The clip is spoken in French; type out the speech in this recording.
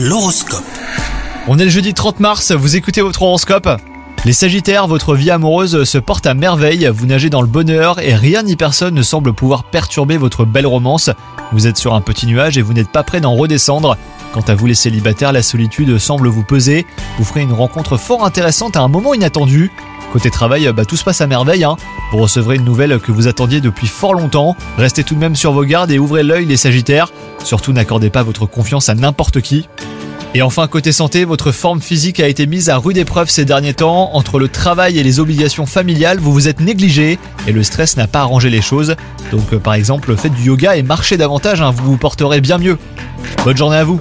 L'horoscope. On est le jeudi 30 mars, vous écoutez votre horoscope? Les Sagittaires, votre vie amoureuse se porte à merveille, vous nagez dans le bonheur et rien ni personne ne semble pouvoir perturber votre belle romance. Vous êtes sur un petit nuage et vous n'êtes pas prêt d'en redescendre. Quant à vous les célibataires, la solitude semble vous peser. Vous ferez une rencontre fort intéressante à un moment inattendu. Côté travail, bah, tout se passe à merveille. hein. Vous recevrez une nouvelle que vous attendiez depuis fort longtemps. Restez tout de même sur vos gardes et ouvrez l'œil les Sagittaires. Surtout n'accordez pas votre confiance à n'importe qui. Et enfin, côté santé, votre forme physique a été mise à rude épreuve ces derniers temps. Entre le travail et les obligations familiales, vous vous êtes négligé et le stress n'a pas arrangé les choses. Donc, euh, par exemple, faites du yoga et marchez davantage, hein, vous vous porterez bien mieux. Bonne journée à vous